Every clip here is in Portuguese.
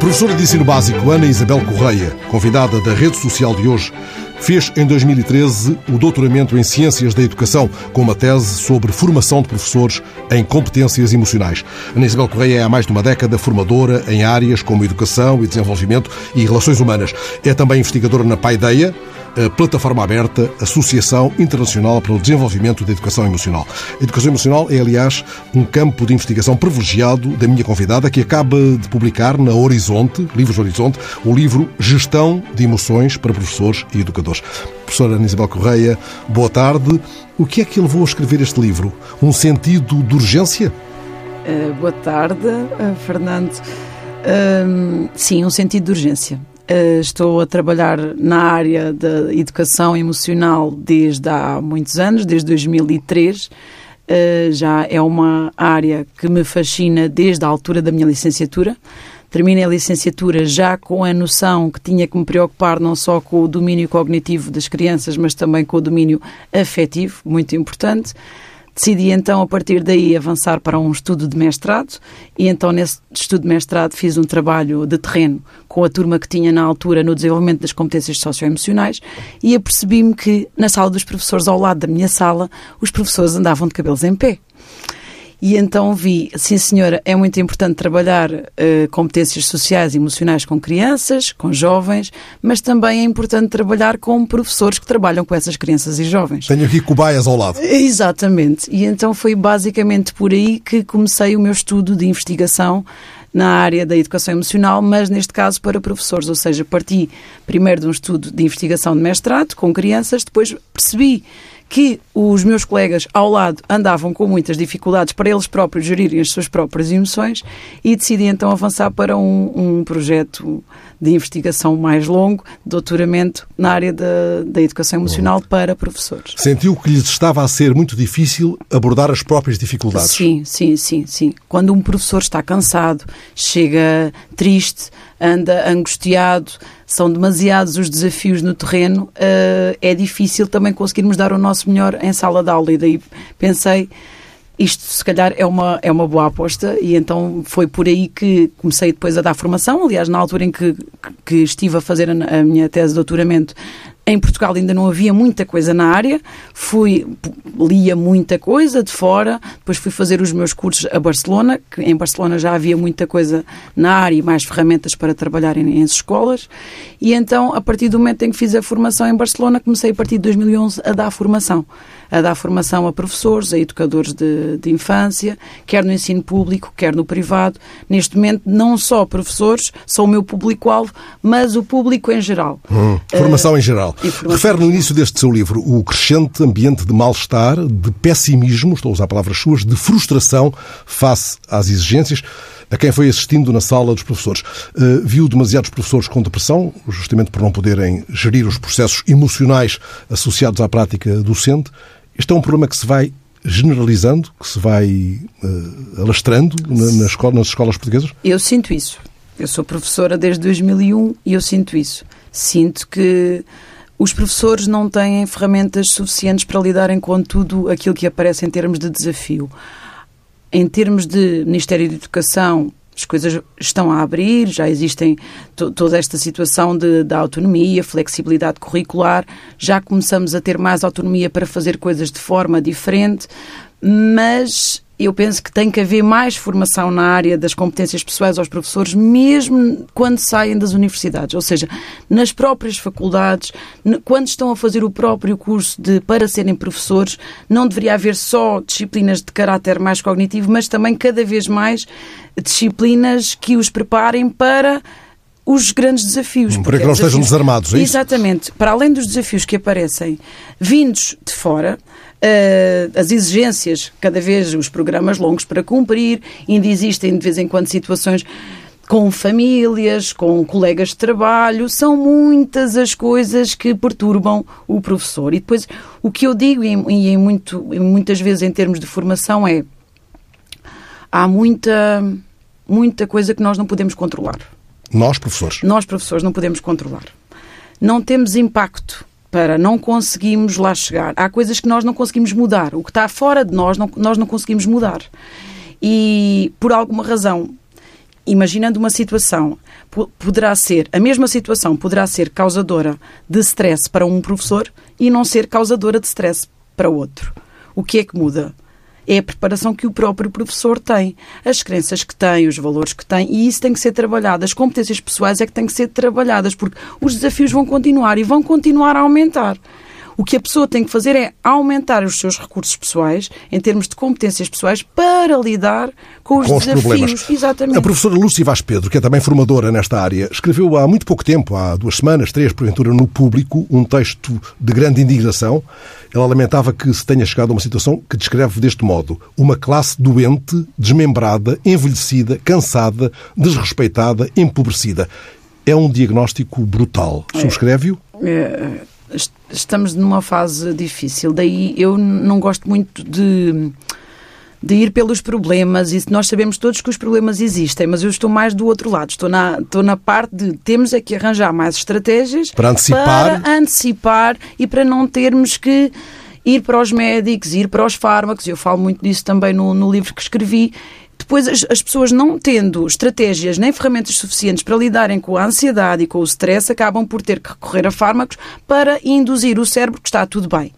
professora de ensino básico Ana Isabel Correia, convidada da rede social de hoje, fez em 2013 o doutoramento em Ciências da Educação, com uma tese sobre formação de professores em competências emocionais. Ana Isabel Correia é há mais de uma década formadora em áreas como educação e desenvolvimento e relações humanas. É também investigadora na Paideia, Plataforma Aberta, Associação Internacional para o Desenvolvimento da Educação Emocional. A educação emocional é, aliás, um campo de investigação privilegiado da minha convidada, que acaba de publicar na Horizonte, Livros Horizonte, o livro Gestão de Emoções para Professores e Educadores. Professora Ana Isabel Correia, boa tarde. O que é que levou a escrever este livro? Um sentido de urgência? Uh, boa tarde, uh, Fernando. Uh, sim, um sentido de urgência. Uh, estou a trabalhar na área da educação emocional desde há muitos anos, desde 2003. Uh, eh, já é uma área que me fascina desde a altura da minha licenciatura. Terminei a licenciatura já com a noção que tinha que me preocupar não só com o domínio cognitivo das crianças, mas também com o domínio afetivo, muito importante. Decidi então, a partir daí, avançar para um estudo de mestrado e então nesse estudo de mestrado fiz um trabalho de terreno com a turma que tinha na altura no desenvolvimento das competências socioemocionais e apercebi-me que na sala dos professores, ao lado da minha sala, os professores andavam de cabelos em pé. E então vi, sim senhora, é muito importante trabalhar uh, competências sociais e emocionais com crianças, com jovens, mas também é importante trabalhar com professores que trabalham com essas crianças e jovens. Tenho aqui cobaias ao lado. Exatamente. E então foi basicamente por aí que comecei o meu estudo de investigação na área da educação emocional, mas neste caso para professores, ou seja, parti primeiro de um estudo de investigação de mestrado com crianças, depois percebi que os meus colegas ao lado andavam com muitas dificuldades para eles próprios gerirem as suas próprias emoções e decidi então avançar para um, um projeto de investigação mais longo, doutoramento na área da, da educação emocional para professores. Sentiu que lhes estava a ser muito difícil abordar as próprias dificuldades? Sim, sim, sim, sim. Quando um professor está cansado, chega triste, anda angustiado, são demasiados os desafios no terreno, uh, é difícil também conseguirmos dar o nosso melhor em sala de aula. E daí pensei, isto se calhar é uma, é uma boa aposta e então foi por aí que comecei depois a dar formação. Aliás, na altura em que, que estive a fazer a, a minha tese de doutoramento, em Portugal ainda não havia muita coisa na área, fui, lia muita coisa de fora, depois fui fazer os meus cursos a Barcelona, que em Barcelona já havia muita coisa na área e mais ferramentas para trabalhar em, em escolas, e então, a partir do momento em que fiz a formação em Barcelona, comecei a partir de 2011 a dar formação a dar formação a professores, a educadores de, de infância, quer no ensino público, quer no privado. Neste momento, não só professores são o meu público-alvo, mas o público em geral. Hum, formação uh, em geral. Refere no início deste seu livro o crescente ambiente de mal-estar, de pessimismo, estou a usar palavras suas, de frustração face às exigências a quem foi assistindo na sala dos professores. Uh, viu demasiados professores com depressão, justamente por não poderem gerir os processos emocionais associados à prática docente. Este é um problema que se vai generalizando, que se vai uh, alastrando na, na escola, nas escolas portuguesas? Eu sinto isso. Eu sou professora desde 2001 e eu sinto isso. Sinto que os professores não têm ferramentas suficientes para lidarem com tudo aquilo que aparece em termos de desafio. Em termos de Ministério da Educação, as coisas estão a abrir, já existem toda esta situação de, da autonomia, flexibilidade curricular, já começamos a ter mais autonomia para fazer coisas de forma diferente, mas eu penso que tem que haver mais formação na área das competências pessoais aos professores, mesmo quando saem das universidades, ou seja, nas próprias faculdades, quando estão a fazer o próprio curso de para serem professores, não deveria haver só disciplinas de caráter mais cognitivo, mas também cada vez mais disciplinas que os preparem para os grandes desafios. Para que não estejam desarmados, é isso? Exatamente. Para além dos desafios que aparecem vindos de fora, as exigências, cada vez os programas longos para cumprir, ainda existem de vez em quando situações com famílias, com colegas de trabalho, são muitas as coisas que perturbam o professor. E depois, o que eu digo, e em, muito, muitas vezes em termos de formação, é há muita, muita coisa que nós não podemos controlar. Nós, professores? Nós, professores, não podemos controlar. Não temos impacto para não conseguimos lá chegar. Há coisas que nós não conseguimos mudar. O que está fora de nós, não, nós não conseguimos mudar. E por alguma razão, imaginando uma situação, poderá ser, a mesma situação poderá ser causadora de stress para um professor e não ser causadora de stress para outro. O que é que muda? É a preparação que o próprio professor tem, as crenças que tem, os valores que tem, e isso tem que ser trabalhado. As competências pessoais é que têm que ser trabalhadas, porque os desafios vão continuar e vão continuar a aumentar. O que a pessoa tem que fazer é aumentar os seus recursos pessoais, em termos de competências pessois, para lidar com os com desafios. problemas. Exatamente. A professora Lúcia Vaz Pedro, que é também formadora nesta área, escreveu há muito pouco tempo, há duas semanas, três, porventura, no público, um texto de grande indignação. Ela lamentava que se tenha chegado a uma situação que descreve deste modo: uma classe doente, desmembrada, envelhecida, cansada, desrespeitada, empobrecida. É um diagnóstico brutal. É. Subscreve-o? É, estamos numa fase difícil. Daí eu não gosto muito de de ir pelos problemas e nós sabemos todos que os problemas existem, mas eu estou mais do outro lado, estou na, estou na parte de temos é que arranjar mais estratégias para antecipar, para antecipar e para não termos que ir para os médicos, ir para os fármacos, eu falo muito disso também no, no livro que escrevi, depois as, as, pessoas não tendo estratégias nem ferramentas suficientes para lidarem com a ansiedade e com o stress, acabam por ter que recorrer a fármacos para induzir o cérebro que está tudo bem.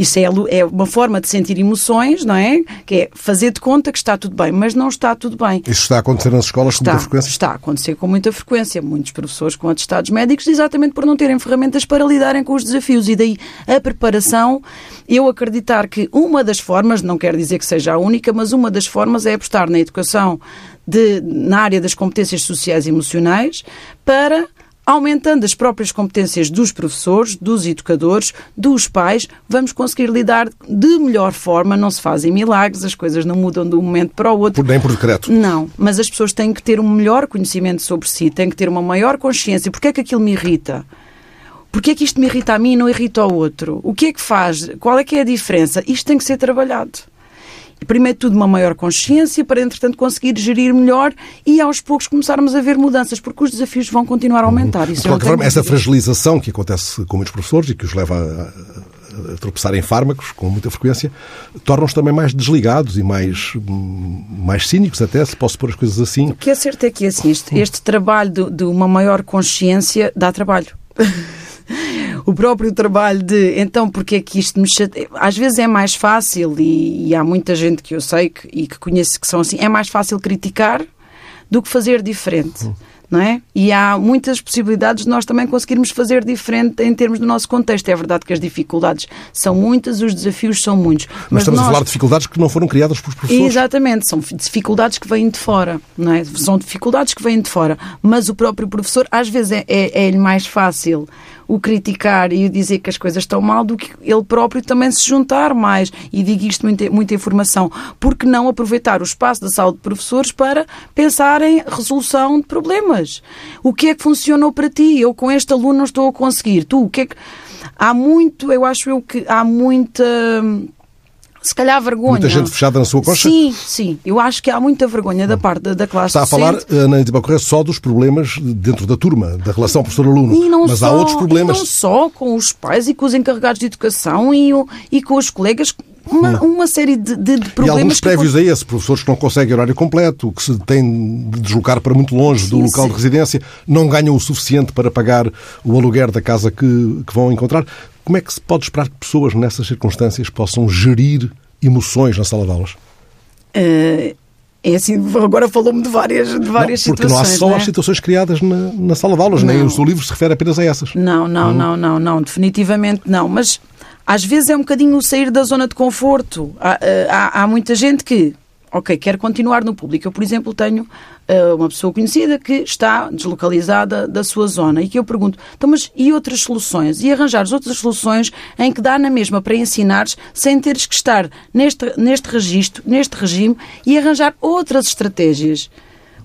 Isso é, é uma forma de sentir emoções, não é? Que é fazer de conta que está tudo bem, mas não está tudo bem. Isso está a acontecer nas escolas está, com muita frequência? Está a acontecer com muita frequência. Muitos professores com atestados médicos, exatamente por não terem ferramentas para lidarem com os desafios. E daí a preparação, eu acreditar que uma das formas, não quer dizer que seja a única, mas uma das formas é apostar na educação de, na área das competências sociais e emocionais para aumentando as próprias competências dos professores, dos educadores, dos pais, vamos conseguir lidar de melhor forma. Não se fazem milagres, as coisas não mudam de um momento para o outro. Por, nem por decreto. Não, mas as pessoas têm que ter um melhor conhecimento sobre si, têm que ter uma maior consciência. Porquê é que aquilo me irrita? Porquê é que isto me irrita a mim e não irrita ao outro? O que é que faz? Qual é que é a diferença? Isto tem que ser trabalhado primeiro de tudo, uma maior consciência para, entretanto, conseguir gerir melhor e aos poucos começarmos a ver mudanças, porque os desafios vão continuar a aumentar. Isso de qualquer forma, essa fragilização que acontece com muitos professores e que os leva a, a tropeçar em fármacos com muita frequência, torna-os também mais desligados e mais, mais cínicos até, se posso pôr as coisas assim. O que é certo é que assim, este, este trabalho de, de uma maior consciência dá trabalho. o próprio trabalho de então porque é que isto me chateia? Às vezes é mais fácil, e, e há muita gente que eu sei que, e que conheço que são assim, é mais fácil criticar do que fazer diferente. Hum. Não é? E há muitas possibilidades de nós também conseguirmos fazer diferente em termos do nosso contexto. É verdade que as dificuldades são muitas, os desafios são muitos. Mas, mas estamos nós... a falar de dificuldades que não foram criadas pelos professores. Exatamente, são dificuldades que vêm de fora, não é? São dificuldades que vêm de fora. Mas o próprio professor, às vezes, é, é, é mais fácil o criticar e o dizer que as coisas estão mal do que ele próprio também se juntar mais. E digo isto muita, muita informação. Porque não aproveitar o espaço da sala de professores para pensar em resolução de problemas? O que é que funcionou para ti? Eu com este aluno não estou a conseguir. Tu, o que é que. Há muito, eu acho eu que há muita se calhar vergonha. Muita gente fechada na sua coxa? Sim, sim. Eu acho que há muita vergonha da parte da, da classe Está a falar, docente. na Antiba Correia, só dos problemas dentro da turma, da relação professor-aluno. Mas só, há outros problemas. não só com os pais e com os encarregados de educação e, e com os colegas. Uma, uma, série de, de, de problemas. E alguns prévios que... a esse, professores que não conseguem horário completo, que se têm de deslocar para muito longe sim, do local sim. de residência, não ganham o suficiente para pagar o aluguer da casa que, que vão encontrar. Como é que se pode esperar que pessoas nessas circunstâncias possam gerir emoções na sala de aulas? Uh, é assim, agora falou-me de várias, de várias não, porque situações. Porque não há só não é? as situações criadas na, na sala de aulas, não. nem o seu livro se refere apenas a essas. Não, não, hum. não, não, não, definitivamente não. Mas às vezes é um bocadinho sair da zona de conforto. Há, eh, há, há muita gente que ok, quer continuar no público. Eu, por exemplo, tenho uma pessoa conhecida que está deslocalizada da sua zona e que eu pergunto, então, mas e outras soluções? E arranjar outras soluções em que dá na mesma para ensinares sem teres que estar neste, neste registro, neste regime e arranjar outras estratégias.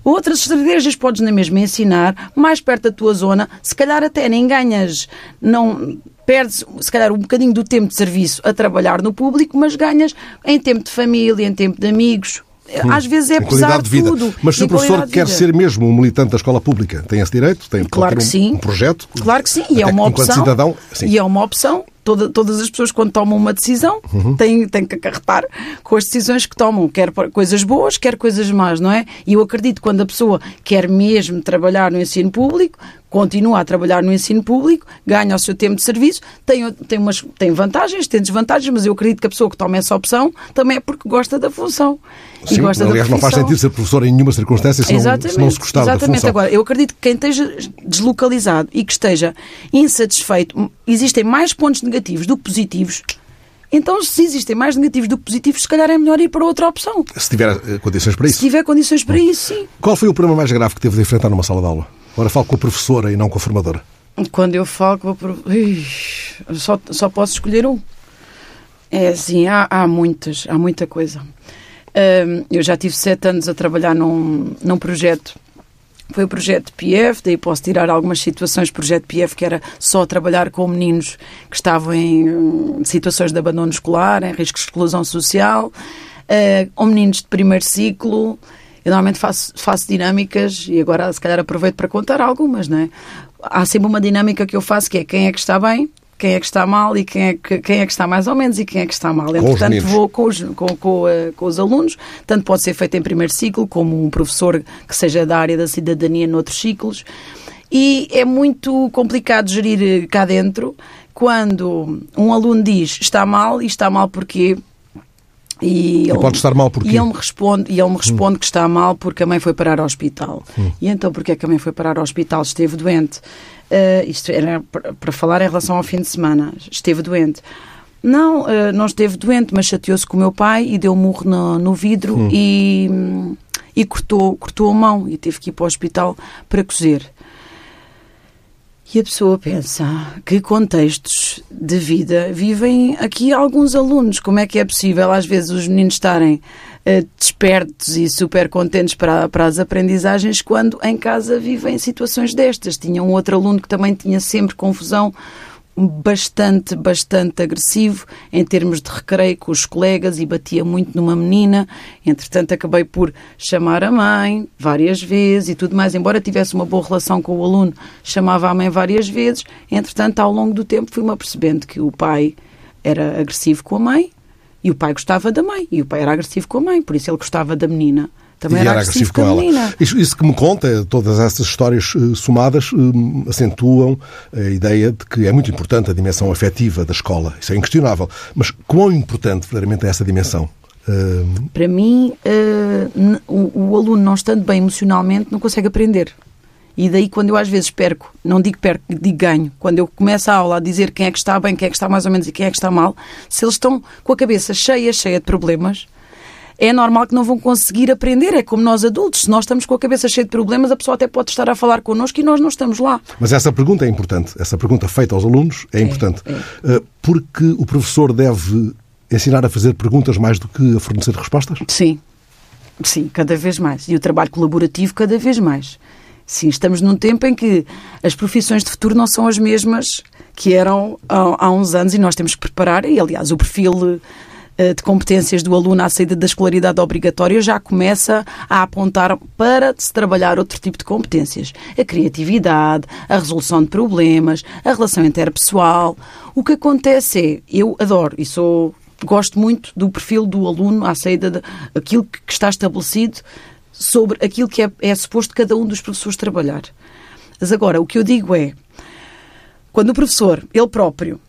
Outras estratégias podes na mesma ensinar, mais perto da tua zona, se calhar até nem ganhas, não perdes, se calhar, um bocadinho do tempo de serviço a trabalhar no público, mas ganhas em tempo de família, em tempo de amigos. Às vezes é pesar de tudo. Mas se o professor quer ser mesmo um militante da escola pública, tem esse direito? Tem claro que um, sim. um projeto? Claro que sim. E é uma opção. Cidadão, sim. E é uma opção toda, todas as pessoas, quando tomam uma decisão, uhum. têm, têm que acarretar com as decisões que tomam, quer coisas boas, quer coisas más, não é? E eu acredito que quando a pessoa quer mesmo trabalhar no ensino público, continua a trabalhar no ensino público, ganha o seu tempo de serviço, tem, tem, umas, tem vantagens, tem desvantagens, mas eu acredito que a pessoa que toma essa opção também é porque gosta da função. Sim, e gosta aliás, da não faz sentido ser professor em nenhuma circunstância se, não, se não se gostar exatamente. da função. Agora, eu acredito que quem esteja deslocalizado e que esteja insatisfeito, existem mais pontos negativos do que positivos, então, se existem mais negativos do que positivos, se calhar é melhor ir para outra opção. Se tiver eh, condições para isso. Se tiver condições para isso, sim. Qual foi o problema mais grave que teve de enfrentar numa sala de aula? Agora falo com a professora e não com a formadora. Quando eu falo com a professora. Só, só posso escolher um. É assim, há, há muitas, há muita coisa. Eu já tive sete anos a trabalhar num, num projeto foi o projeto PF, daí posso tirar algumas situações projeto PF que era só trabalhar com meninos que estavam em hum, situações de abandono escolar, em risco de exclusão social, uh, ou meninos de primeiro ciclo. Eu normalmente faço, faço dinâmicas e agora se calhar aproveito para contar algumas, não é? Há sempre uma dinâmica que eu faço que é quem é que está bem, quem é que está mal e quem é que, quem é que está mais ou menos e quem é que está mal. Entretanto, vou com os, com, com, uh, com, os alunos, tanto pode ser feito em primeiro ciclo, como um professor que seja da área da cidadania noutros ciclos. E é muito complicado gerir eh, cá dentro quando um aluno diz está mal e está mal porquê. E, ele, pode estar mal porquê? E ele me responde, e ele me responde hum. que está mal porque a mãe foi parar ao hospital. Hum. E então porquê é que a mãe foi parar ao hospital? Esteve doente. Uh, isto era para falar em relação ao fim de semana. Esteve doente. Não, uh, não esteve doente, mas chateou-se com o meu pai e deu um murro no, no vidro hum. e, e cortou, cortou a mão e teve que ir para o hospital para cozer. E a pessoa pensa, que contextos de vida vivem aqui alguns alunos? Como é que é possível, às vezes, os meninos estarem uh, despertos e super contentes para, para as aprendizagens quando em casa vivem situações destas? Tinha um outro aluno que também tinha sempre confusão bastante, bastante agressivo em termos de recreio com os colegas e batia muito numa menina. Entretanto, acabei por chamar a mãe várias vezes e tudo mais. Embora tivesse uma boa relação com o aluno, chamava a mãe várias vezes. Entretanto, ao longo do tempo, fui-me apercebendo que o pai era agressivo com a mãe e o pai gostava da mãe e o pai era agressivo com a mãe, por isso ele gostava da menina. Também era, era agressivo, com ela. Isso, isso, que me conta, todas essas histórias uh, somadas, uh, acentuam a ideia de que é muito importante a dimensão afetiva da escola. Isso é inquestionável. Mas quão importante, verdadeiramente, é essa dimensão? Uh... Para mim, o, o aluno não estando bem emocionalmente não consegue aprender. E daí, quando eu às vezes perco, não digo perco, digo ganho, quando eu começo a aula a dizer quem é que está bem, quem é que está mais ou menos e quem é que está mal, se eles estão com a cabeça cheia, cheia de problemas, é normal que não vão conseguir aprender. É como nós adultos. Se nós estamos com a cabeça cheia de problemas, a pessoa até pode estar a falar connosco e nós não estamos lá. Mas essa pergunta é importante. Essa pergunta feita aos alunos é, é importante. É. Eh, porque o professor deve ensinar a fazer perguntas mais do que a fornecer respostas? Sim. Sim, cada vez mais. E o trabalho colaborativo cada vez mais. Sim, estamos num tempo em que as profissões de futuro não são as mesmas que eram há, há uns anos e nós temos que preparar, e aliás o perfil de competências do aluno à saída da escolaridade obrigatória já começa a apontar para se trabalhar outro tipo de competências. A criatividade, a resolução de problemas, a relação interpessoal. O que acontece é, eu adoro e sou gosto muito do perfil do aluno à saída daquilo que está estabelecido sobre aquilo que é, é suposto cada um dos professores trabalhar. Mas agora, o que eu digo é, quando o professor, ele próprio,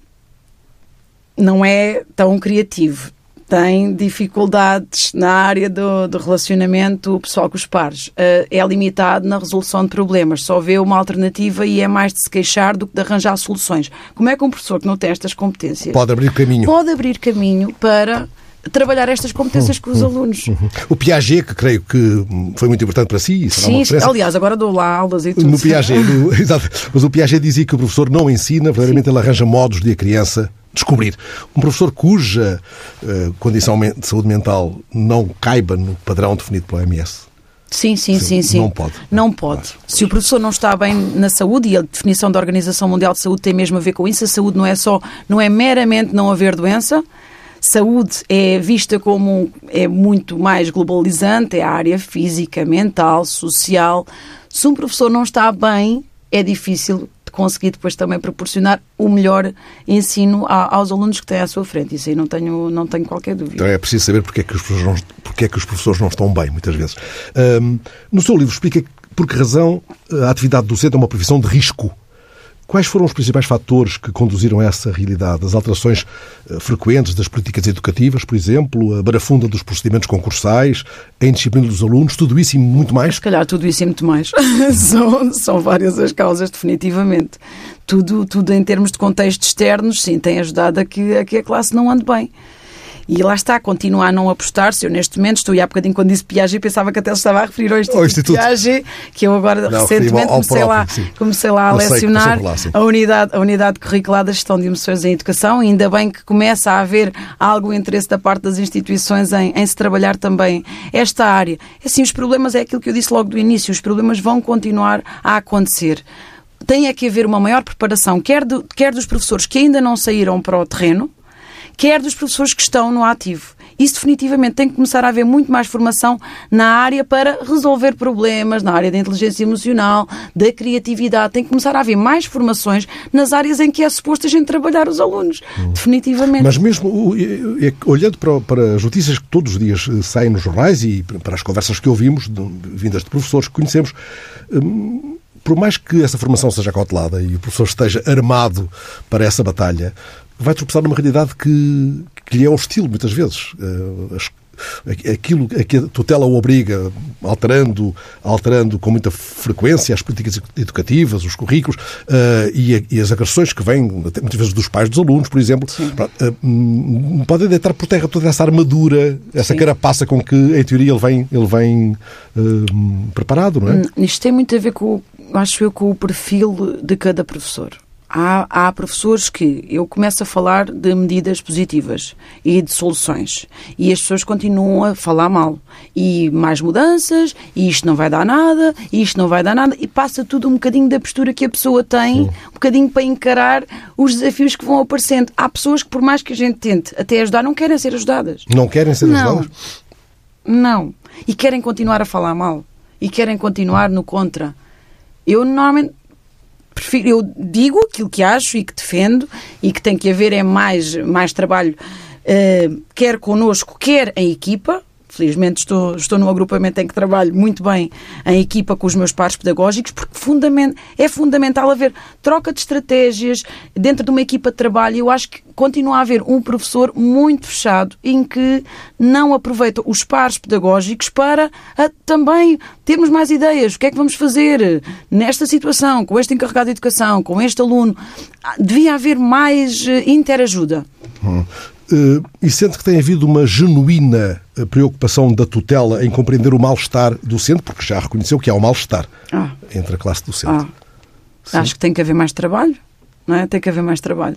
não é tão criativo, tem dificuldades na área do, do relacionamento pessoal com os pares. Uh, é limitado na resolução de problemas, só vê uma alternativa e é mais de se queixar do que de arranjar soluções. Como é que um professor que não tem estas competências pode abrir caminho? Pode abrir caminho para trabalhar estas competências com os uhum. alunos. Uhum. O Piaget, que creio que foi muito importante para si. Sim, aliás, agora dou lá aulas e tudo. No Piaget, no, exato, mas o Piaget dizia que o professor não ensina, verdadeiramente Sim. ele arranja modos de a criança descobrir. Um professor cuja uh, condição de saúde mental não caiba no padrão definido pela OMS. Sim, sim, sim, sim. Não pode. Não pode. Se o professor não está bem na saúde, e a definição da Organização Mundial de Saúde tem mesmo a ver com isso, a saúde não é só, não é meramente não haver doença, saúde é vista como é muito mais globalizante, é a área física, mental, social. Se um professor não está bem, é difícil conseguir depois também proporcionar o melhor ensino aos alunos que têm à sua frente. Isso aí não tenho, não tenho qualquer dúvida. Então é preciso saber porque é que os professores não, porque é que os professores não estão bem, muitas vezes. Um, no seu livro explica por que razão a atividade docente é uma profissão de risco. Quais foram os principais fatores que conduziram a essa realidade? As alterações uh, frequentes das políticas educativas, por exemplo, a barafunda dos procedimentos concursais, a indisciplina dos alunos, tudo isso e muito mais? Se calhar tudo isso e muito mais. são, são várias as causas, definitivamente. Tudo, tudo em termos de contextos externos, sim, tem ajudado a que, a que a classe não ande bem. E lá está, continua a não apostar-se. Eu, neste momento, estou, e há bocadinho, quando disse Piaget, pensava que até se estava a referir ao Instituto, Instituto. Piaget, que eu agora, não, recentemente, comecei, próprio, lá, comecei lá a lecionar lá, a, unidade, a unidade curricular da gestão de emoções em educação. E ainda bem que começa a haver algum interesse da parte das instituições em, em se trabalhar também esta área. Assim, os problemas é aquilo que eu disse logo do início, os problemas vão continuar a acontecer tem é que haver uma maior preparação, quer, do, quer dos professores que ainda não saíram para o terreno, quer dos professores que estão no ativo. Isso definitivamente tem que começar a haver muito mais formação na área para resolver problemas, na área da inteligência emocional, da criatividade. Tem que começar a haver mais formações nas áreas em que é suposto a gente trabalhar os alunos. Hum. Definitivamente. Mas mesmo olhando para, para, as notícias que todos os dias eh, saem nos jornais e para as conversas que ouvimos, vindas de professores que conhecemos, hum, por mais que essa formação seja cautelada e o professor esteja armado para essa batalha, vai tropeçar numa realidade que, que lhe é hostil, muitas vezes. Eh, aquilo a que a tutela o obriga, alterando, alterando com muita frequência as políticas educativas, os currículos uh, e, as agressões que vêm, muitas vezes, dos pais dos alunos, por exemplo, uh, podem deitar por terra toda essa armadura, essa Sim. carapaça com que, em teoria, ele vem, ele vem preparado, não é? Hum, isto tem muito a ver com, acho eu, com o perfil de cada professor há, há professores que eu começo a falar de medidas positivas e de soluções e as pessoas continuam a falar mal e mais mudanças e isto não vai dar nada e isto não vai dar nada e passa tudo um bocadinho da postura que a pessoa tem, um bocadinho para encarar os desafios que vão aparecendo. Há pessoas que por mais que a gente tente até ajudar não querem ser ajudadas. Não querem ser não. ajudadas? Não. E querem continuar a falar mal e querem continuar no contra. Eu normalmente prefiro, eu digo aquilo que acho e que defendo e que tem que haver é mais, mais trabalho, uh, quer connosco, quer em equipa, Felizmente estou, estou num agrupamento em que trabalho muito bem em equipa com os meus pares pedagógicos, porque fundament, é fundamental haver troca de estratégias dentro de uma equipa de trabalho. Eu acho que continua a haver um professor muito fechado em que não aproveita os pares pedagógicos para a, também termos mais ideias. O que é que vamos fazer nesta situação, com este encarregado de educação, com este aluno? Ah, devia haver mais eh, interajuda. Hum. Uh, e sente que tem havido uma genuína eh, preocupação da tutela em compreender o mal-estar docente, porque já reconheceu que há um mal-estar ah. entre a classe docente. Ah. Acho que tem que haver mais trabalho, não é? Tem que haver mais trabalho.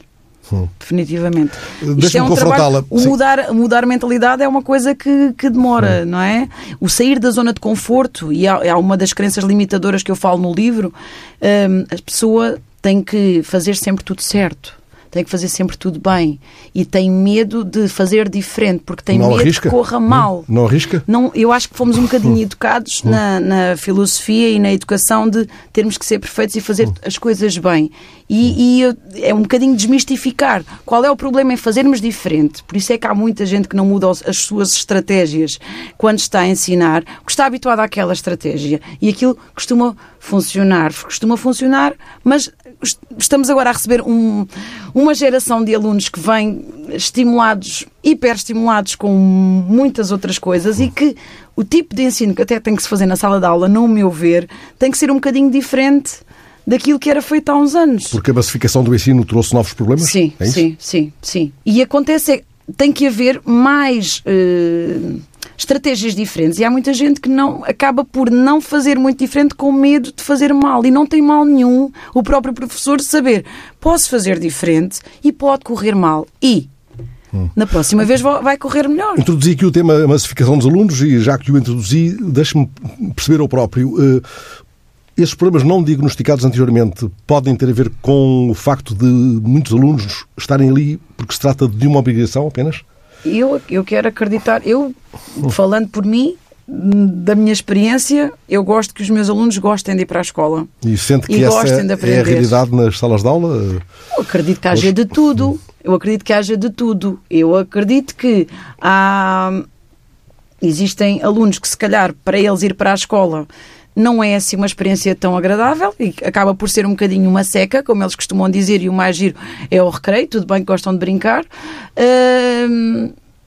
Hum. Definitivamente. Isto é um trabalho, o mudar, mudar mentalidade é uma coisa que, que demora, hum. não é? O sair da zona de conforto, e há, há uma das crenças limitadoras que eu falo no livro, um, a pessoa tem que fazer sempre tudo certo tem que fazer sempre tudo bem e tem medo de fazer diferente porque tem não medo arrisca. que corra mal. Não, não arrisca? Não, eu acho que fomos um bocadinho educados na, na, filosofia e na educação de termos que ser perfeitos e fazer as coisas bem. E, e, é um bocadinho desmistificar qual é o problema em fazermos diferente. Por isso é que há muita gente que não muda as suas estratégias quando está a ensinar, porque está habituado àquela estratégia. E aquilo costuma funcionar, costuma funcionar, mas estamos agora a receber um, uma geração de alunos que vem estimulados, hiperestimulados com muitas outras coisas e que o tipo de ensino que até tem que se fazer na sala de aula, no meu ver, tem que ser um bocadinho diferente daquilo que era feito há uns anos. Porque a massificação do ensino trouxe novos problemas? Sim, é sim, sim, sim. E acontece, é, tem que haver mais... Uh, estratégias diferentes. E há muita gente que não acaba por não fazer muito diferente com medo de fazer mal. E não tem mal nenhum o próprio professor saber posso fazer diferente e pode correr mal. E na próxima vez vai correr melhor. Introduzi aqui o tema massificação dos alunos e já que o introduzi, deixe-me perceber o próprio. Uh, esses problemas não diagnosticados anteriormente podem ter a ver com o facto de muitos alunos estarem ali porque se trata de uma obrigação apenas? Eu, eu quero acreditar, eu falando por mim, da minha experiência, eu gosto que os meus alunos gostem de ir para a escola. E sente que e essa é a realidade nas salas de aula? Eu acredito que haja de tudo. Eu acredito que haja de tudo. Eu acredito que há... existem alunos que, se calhar, para eles ir para a escola não é assim uma experiência tão agradável e acaba por ser um bocadinho uma seca, como eles costumam dizer, e o mais giro é o recreio, tudo bem que gostam de brincar.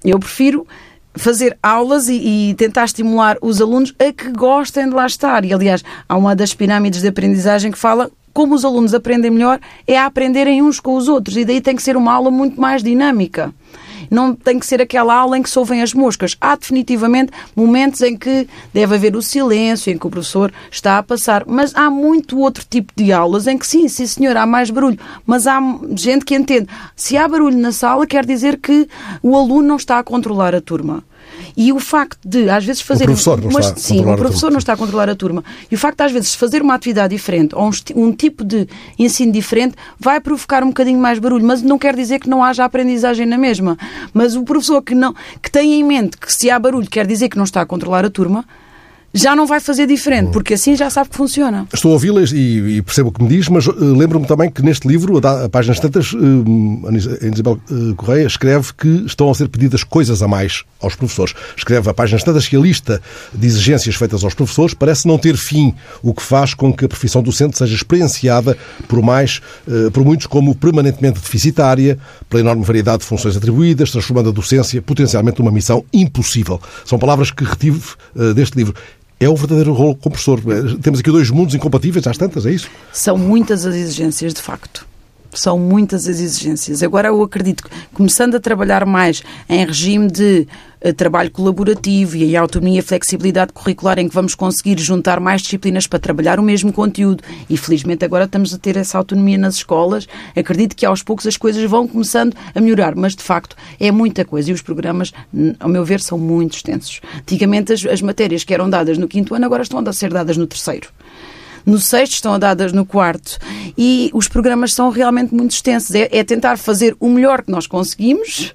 eu prefiro fazer aulas e, e, tentar estimular os alunos a que gostem de lá estar. E, aliás, há uma das pirâmides de aprendizagem que fala como os alunos aprendem melhor é a aprenderem uns com os outros. E daí tem que ser uma aula muito mais dinâmica. Não tem que ser aquela aula em que se ouvem as moscas. Há definitivamente momentos em que deve haver o silêncio, em que o professor está a passar. Mas há muito outro tipo de aulas em que sim, sim senhor, há mais barulho. Mas há gente que entende. Se há barulho na sala, quer dizer que o aluno não está a controlar a turma. E o facto de, às vezes, fazer. O professor não está sim, o professor não está a controlar a turma. E o facto de, às vezes, fazer uma atividade diferente ou um, um, tipo de ensino diferente vai provocar um bocadinho mais barulho. Mas não quer dizer que não haja aprendizagem na mesma. Mas o professor que, não, que tem em mente que se há barulho quer dizer que não está a controlar a turma, já não vai fazer diferente, porque assim já sabe que funciona. Estou a ouvi-las e, e, percebo o que me diz, mas uh, lembro-me também que neste livro, a, a páginas tantas, uh, a Isabel uh, Correia escreve que estão a ser pedidas coisas a mais aos professores. Escreve a páginas tantas que a lista de exigências feitas aos professores parece não ter fim, o que faz com que a profissão docente seja experienciada por mais, uh, por muitos como permanentemente deficitária, pela enorme variedade de funções atribuídas, transformando a docência potencialmente numa missão impossível. São palavras que retive deste livro é o verdadeiro rolo compressor. Temos aqui dois mundos incompatíveis, às tantas, é isso? São muitas as exigências, de facto. São muitas as exigências. Agora eu acredito que, começando a trabalhar mais em regime de uh, trabalho colaborativo e em autonomia e flexibilidade curricular, em que vamos conseguir juntar mais disciplinas para trabalhar o mesmo conteúdo, e felizmente agora estamos a ter essa autonomia nas escolas, acredito que aos poucos as coisas vão começando a melhorar, mas de facto é muita coisa e os programas, ao meu ver, são muito extensos. Antigamente as, as matérias que eram dadas no quinto ano agora estão a ser dadas no terceiro no sexto, estão dadas no quarto. E os programas são realmente muito extensos. É, é tentar fazer o melhor que nós conseguimos.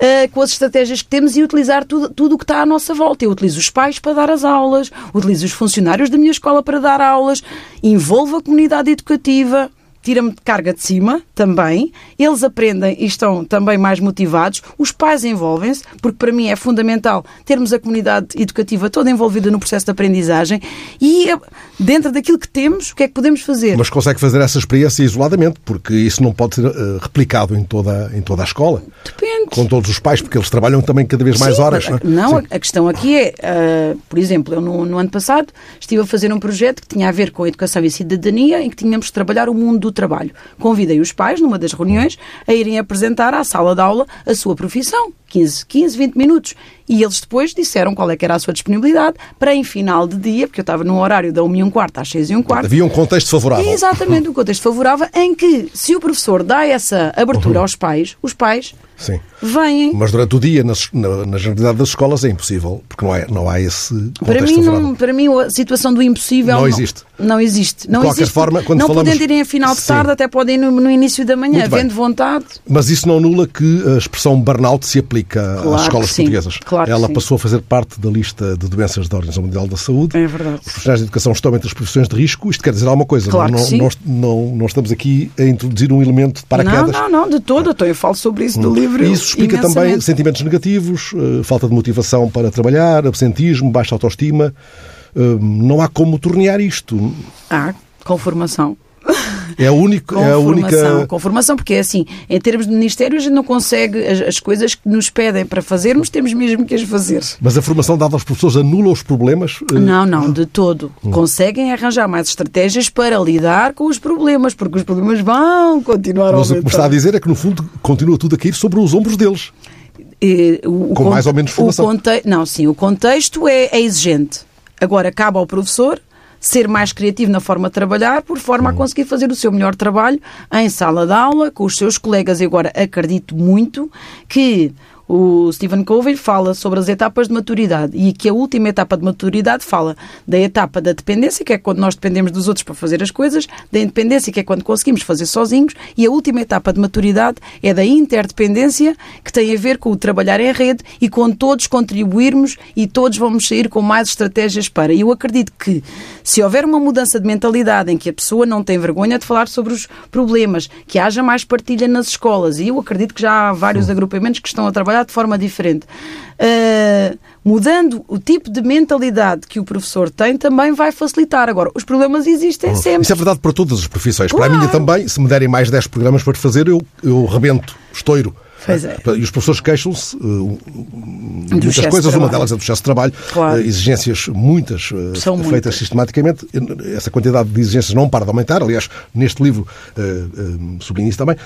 Uh, com as estratégias que temos e utilizar tudo, tudo o que está à nossa volta. Eu utilizo os pais para dar as aulas, utilizo os funcionários da minha escola para dar aulas, envolvo a comunidade educativa, tira-me carga de cima também, eles aprendem e estão também mais motivados, os pais envolvem-se, porque para mim é fundamental termos a comunidade educativa toda envolvida no processo de aprendizagem e dentro daquilo que temos, o que é que podemos fazer? Mas consegue fazer essa experiência isoladamente, porque isso não pode ser uh, replicado em toda, em toda a escola? Depende. Com todos os pais, porque eles trabalham também cada vez mais Sim, horas. Não, é? não a questão aqui é, uh, por exemplo, eu no, no ano passado estive a fazer um projeto que tinha a ver com a educação e cidadania, em que tínhamos de trabalhar o mundo do do trabalho. Convidei os pais, numa das reuniões, a irem apresentar à sala de aula a sua profissão. 15, 15, 20 minutos. E eles depois disseram qual é que era a sua disponibilidade para em final de dia, porque eu estava no horário da 1 e um quarto às 6 e um quarto. Havia um contexto favorável. Exatamente, um contexto favorável em que, se o professor dá essa abertura uhum. aos pais, os pais Sim. vêm. Mas durante o dia, na, na, na generalidade das escolas, é impossível, porque não, é, não há esse contexto para mim, favorável. Não, para mim, a situação do impossível não, não existe. Não existe. Não de qualquer existe. forma, quando não falamos... podendo irem a final de tarde, Sim. até podem ir no, no início da manhã, havendo vontade. Mas isso não anula que a expressão burnout se aplica claro às escolas portuguesas. Claro Ela passou a fazer parte da lista de doenças da Organização Mundial da Saúde. É verdade. Os profissionais de educação estão entre as profissões de risco. Isto quer dizer alguma coisa. Claro não, não, não, não, estamos aqui a introduzir um elemento de paraquedas. Não, não, não, de todo. Então eu falo sobre isso no hum. livro. Isso explica também sentimentos negativos, eh, falta de motivação para trabalhar, absentismo, baixa autoestima. Eh, não há como tornear isto. Há, com formação. É a, única, é a única. Com formação, porque é assim, em termos de Ministério, a gente não consegue as, as, coisas que nos pedem para fazermos, temos mesmo que as fazer. Mas a formação dada aos professores anula os problemas? Eh? Não, não, de todo. Hum. Conseguem arranjar mais estratégias para lidar com os problemas, porque os problemas vão continuar a Mas o que me está a dizer é que, no fundo, continua tudo a cair sobre os ombros deles. E, o, com mais ou menos formação. Não, sim, o contexto é, é exigente. Agora, cabe ao professor ser mais criativo na forma de trabalhar, por forma a conseguir fazer o seu melhor trabalho em sala de aula, com os seus colegas. E agora acredito muito que O Stephen Covey fala sobre as etapas de maturidade e que a última etapa de maturidade fala da etapa da dependência, que é quando nós dependemos dos outros para fazer as coisas, da independência, que é quando conseguimos fazer sozinhos, e a última etapa de maturidade é da interdependência, que tem a ver com o trabalhar em rede e com todos contribuirmos e todos vamos sair com mais estratégias para. E eu acredito que se houver uma mudança de mentalidade em que a pessoa não tem vergonha de falar sobre os problemas, que haja mais partilha nas escolas, e eu acredito que já há vários agrupamentos que estão a trabalhar de forma diferente. Uh, mudando o tipo de mentalidade que o professor tem, também vai facilitar. Agora, os problemas existem sempre. Isso é verdade para todas as profissões. Claro. Para a minha também, se me derem mais 10 programas para fazer, eu, eu rebento, estouro. Pois é. E os professores queixam-se uh, muitas coisas, uma delas é do excesso de trabalho, claro. uh, exigências muitas uh, feitas muitas. sistematicamente. Essa quantidade de exigências não para de aumentar. Aliás, neste livro uh, sublinho isso também.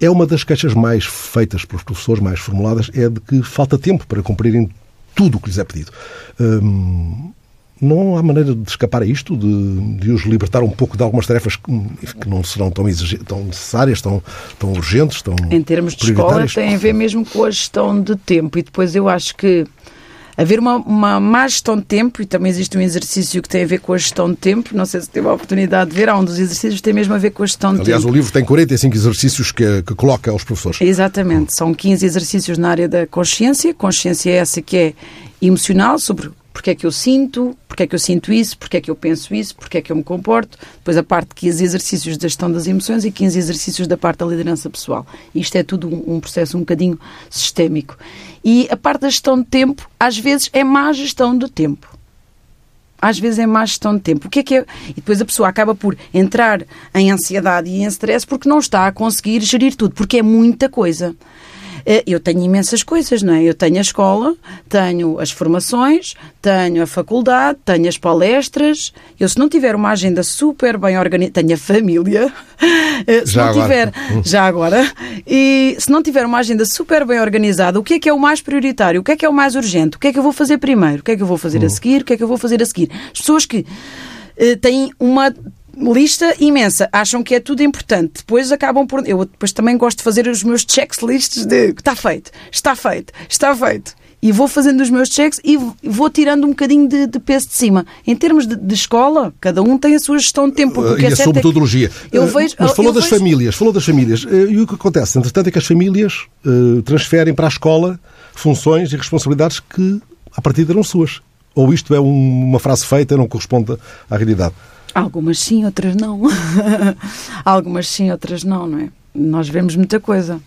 É uma das queixas mais feitas pelos professores, mais formuladas, é de que falta tempo para cumprirem tudo o que lhes é pedido. Hum, não há maneira de escapar a isto, de, de os libertar um pouco de algumas tarefas que, que não serão tão, tão necessárias, tão, tão urgentes, tão Em termos de escola, tem a ver mesmo com a gestão de tempo. E depois eu acho que haver uma, uma má gestão de tempo, e também existe um exercício que tem a ver com a gestão de tempo, não sei se teve a oportunidade de ver, há um dos exercícios que tem mesmo a ver com a gestão de Aliás, tempo. Aliás, o livro tem 45 exercícios que, que coloca aos professores. Exatamente, são 15 exercícios na área da consciência, consciência é essa que é emocional, sobre porque é que eu sinto, porque é que eu sinto isso, porque é que eu penso isso, porque é que eu me comporto. Depois a parte de 15 exercícios da gestão das emoções e 15 exercícios da parte da liderança pessoal. Isto é tudo um, um processo um bocadinho sistémico. E a parte da gestão de tempo, às vezes, é má gestão do tempo às vezes é má gestão de tempo. O que é que é? E depois a pessoa acaba por entrar em ansiedade e em stress porque não está a conseguir gerir tudo, porque é muita coisa. Eh, eu tenho imensas coisas, não é? Eu tenho a escola, tenho as formações, tenho a faculdade, tenho as palestras. Eu, se não tiver uma agenda super bem organizada, tenho a família. Eh, se já não agora. tiver, já agora. E se não tiver uma agenda super bem organizada, o que é que é o mais prioritário? O que é que é o mais urgente? O que é que eu vou fazer primeiro? O que é que eu vou fazer a hum. seguir? O que é que eu vou fazer a seguir? As pessoas que uh, têm uma lista imensa, acham que é tudo importante, depois acabam por. Eu depois também gosto de fazer os meus checklists de está feito, está feito, está feito. E vou fazendo os meus checks e vou tirando um bocadinho de, de peso de cima. Em termos de, de, escola, cada um tem a sua gestão de tempo. Uh, e é a sua metodologia. Eu vejo, Mas falou das vejo... famílias, falou das famílias. Uh, e o que acontece, entretanto, é que as famílias uh, transferem para a escola funções e responsabilidades que, a partir eram suas. Ou isto é um, uma frase feita, não corresponde à realidade. Algumas sim, outras não. Algumas sim, outras não, não é? Nós vemos muita coisa.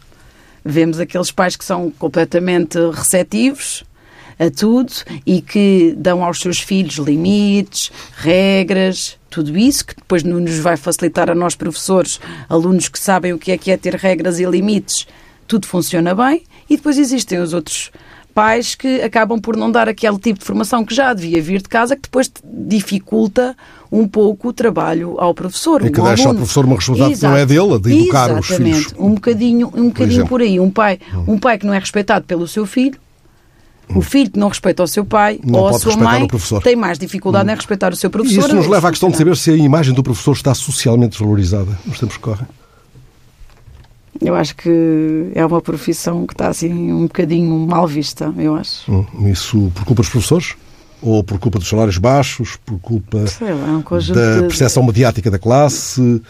Vemos aqueles pais que são completamente receptivos a tudo e que dão aos seus filhos limites, regras, tudo isso que depois nos vai facilitar a nós professores, alunos que sabem o que é que é ter regras e limites. Tudo funciona bem e depois existem os outros pais que acabam por não dar aquele tipo de formação que já devia vir de casa, que depois dificulta um pouco o trabalho ao professor. E que deixa aluno. ao professor uma responsabilidade que não é dele, de educar Exatamente. os filhos. Exatamente, um bocadinho, um bocadinho por, por, aí. Um pai, hum. um pai que não é respeitado pelo seu filho, o hum. filho que não respeita o seu pai não ou a sua mãe tem mais dificuldade hum. em respeitar o seu professor. E isso nos leva à questão de saber se a imagem do professor está socialmente desvalorizada nos tempos que correm. Eu acho que é uma profissão que está assim um bocadinho mal vista, eu acho. Hum, isso por culpa dos professores? Ou por culpa dos salários baixos? Por culpa lá, um da percepção de... mediática da classe?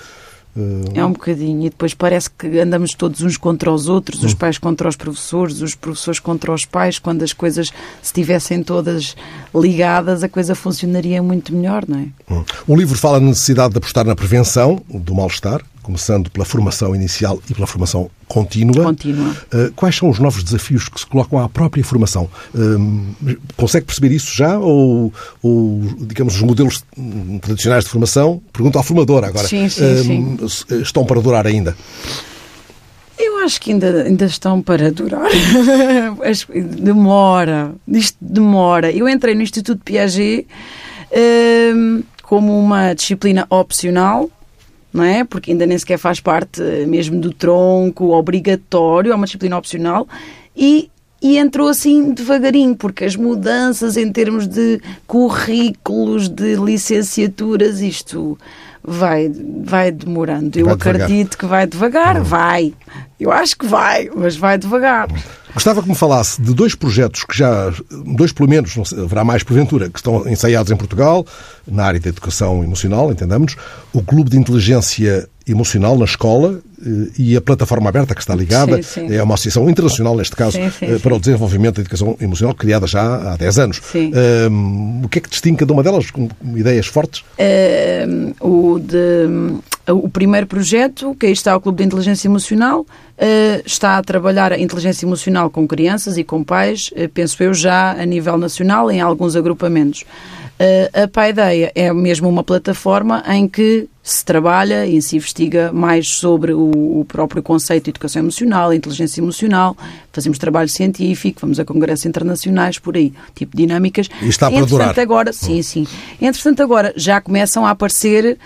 É um bocadinho. E depois parece que andamos todos uns contra os outros, os hum. pais contra os professores, os professores contra os pais. Quando as coisas estivessem todas ligadas, a coisa funcionaria muito melhor, não é? Hum. O livro fala na necessidade de apostar na prevenção do mal-estar, começando pela formação inicial e pela formação contínua. Contínua. Uh, quais são os novos desafios que se colocam à própria formação? Uh, consegue perceber isso já? Ou, ou, digamos, os modelos tradicionais de formação? Pergunto ao formador agora. Sim, sim, uh, sim. Estão para durar ainda? Eu acho que ainda, ainda estão para durar. demora. Isto demora. Eu entrei no Instituto Piaget como uma disciplina opcional não é? Porque ainda nem sequer faz parte eh, mesmo do tronco obrigatório, é uma disciplina opcional e e entrou assim devagarinho, porque as mudanças em termos de currículos, de licenciaturas, isto vai, vai demorando. Vai Eu devagar. acredito que vai devagar, uhum. vai. Eu acho que vai, mas vai devagar. Gostava que me falasse de dois projetos que já, dois pelo menos, não sei, haverá mais porventura, que estão ensaiados em Portugal, na área da educação emocional, entendamos, o Clube de Inteligência Emocional na escola eh, e a plataforma aberta que está ligada, Sim, sim. é uma associação internacional, neste caso, Sim, eh, para o desenvolvimento da educação emocional, criada já há 10 anos. Sim. Hum, o que é que distingue cada uma delas com ideias fortes? Uh, o, de, o primeiro projeto, que aí está o Clube de Inteligência Emocional, está a trabalhar a inteligência emocional com crianças e com pais, uh, penso eu, já a nível nacional, em alguns agrupamentos. Uh, a Paideia é mesmo uma plataforma em que se trabalha e se investiga mais sobre o, o, próprio conceito de educação emocional, inteligência emocional, fazemos trabalho científico, vamos a congressos internacionais, por aí, tipo de dinâmicas. E está para durar. agora, sim, sim. Entretanto, agora já começam a aparecer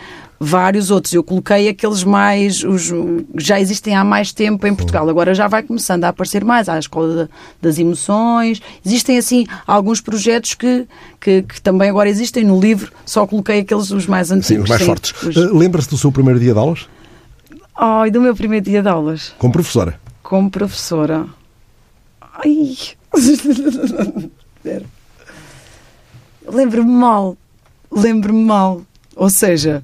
vários outros. Eu coloquei aqueles mais. Os, já existem há mais tempo em Portugal. Agora já vai começando a aparecer mais. Há a Escola das Emoções. Existem, assim, alguns projetos que, que, que também agora existem no livro. Só coloquei aqueles os mais antigos. Sim, os mais fortes. Os... Uh, Lembra-se do seu primeiro dia de aulas? Ai, do meu primeiro dia de aulas. Como professora? Como professora. Ai. Lembro-me mal. Lembro-me mal. Ou seja,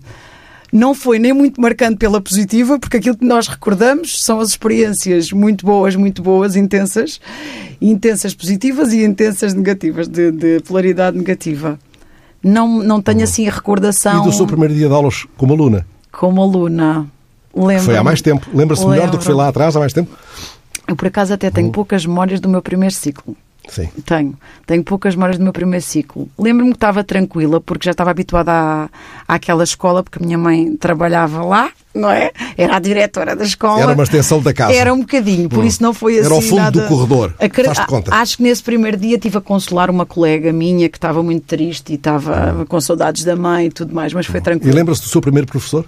não foi nem muito marcante pela positiva, porque aquilo que nós recordamos são as experiências muito boas, muito boas, intensas, intensas positivas e intensas negativas, de, de polaridade negativa. Não, não tenho assim a recordação. E do seu primeiro dia de aulas como aluna? Como aluna. Lembro foi há mais tempo. Lembra-se melhor do que foi lá atrás, há mais tempo? Eu, por acaso, até tenho uhum. poucas memórias do meu primeiro ciclo. Sim. Tenho. Tenho poucas memórias do meu primeiro ciclo. Lembro-me que estava tranquila, porque já estava habituada à, àquela escola, porque a minha mãe trabalhava lá, não é? Era a diretora da escola. Era uma extensão da casa. Era um bocadinho, por hum. isso não foi assim. Era ao fundo nada... do corredor. Faz conta. Acho que nesse primeiro dia estive a consolar uma colega minha que estava muito triste e estava hum. com saudades da mãe e tudo mais, mas foi hum. tranquilo. E lembra-se do seu primeiro professor?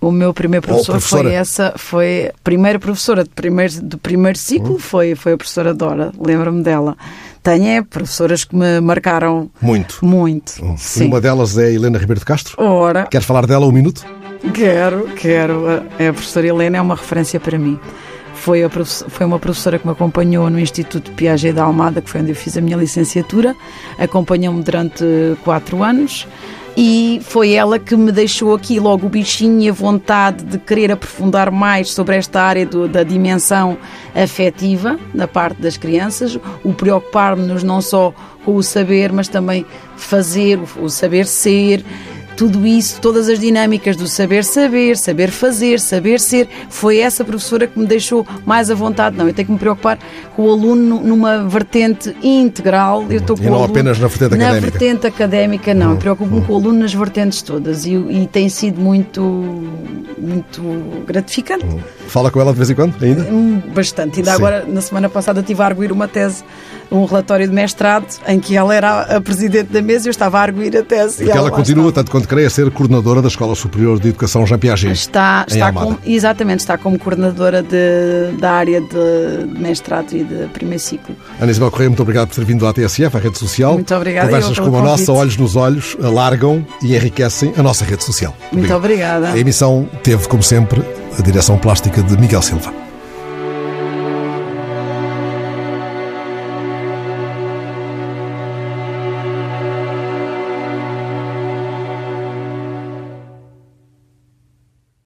O meu primeiro professor foi essa, foi a primeira professora de primeiro, do primeiro ciclo, uhum. foi, foi a professora Dora, lembro-me dela. Tenho é, professoras que me marcaram muito. Muito. Uhum. Uma delas é a Helena Ribeiro de Castro. Ora. Queres falar dela um minuto? Quero, quero. A, a professora Helena é uma referência para mim. Foi, a, foi uma professora que me acompanhou no Instituto Piaget da Almada, que foi onde eu fiz a minha licenciatura. Acompanhou-me durante quatro anos e foi ela que me deixou aqui logo o bichinho e a vontade de querer aprofundar mais sobre esta área do, da dimensão afetiva na parte das crianças, o preocupar-nos não só com o saber, mas também fazer, o saber ser tudo isso, todas as dinâmicas do saber saber, saber fazer, saber ser, foi essa professora que me deixou mais à vontade. Não, eu tenho que me preocupar com o aluno numa vertente integral. Eu estou com e não aluno, apenas na vertente na académica. Na vertente académica, não. Hum, eu preocupo-me hum. com o aluno nas vertentes todas e, e tem sido muito, muito gratificante. Hum. Fala com ela de vez em quando, ainda? Hum, bastante. Ainda Sim. agora, na semana passada, estive a arguir uma tese um relatório de mestrado em que ela era a presidente da mesa e eu estava a arguir a tese. Porque ela, ela continua, tanto quanto creio, a ser coordenadora da Escola Superior de Educação Jean Piaget. Está, está como, exatamente, está como coordenadora de, da área de mestrado e de primeiro ciclo. Ana Isabel Correia, muito obrigado por ter vindo à TSF, à rede social. Muito obrigada. Conversas como a nossa, olhos nos olhos, alargam e enriquecem a nossa rede social. Muito obrigada. A emissão teve, como sempre, a direção plástica de Miguel Silva.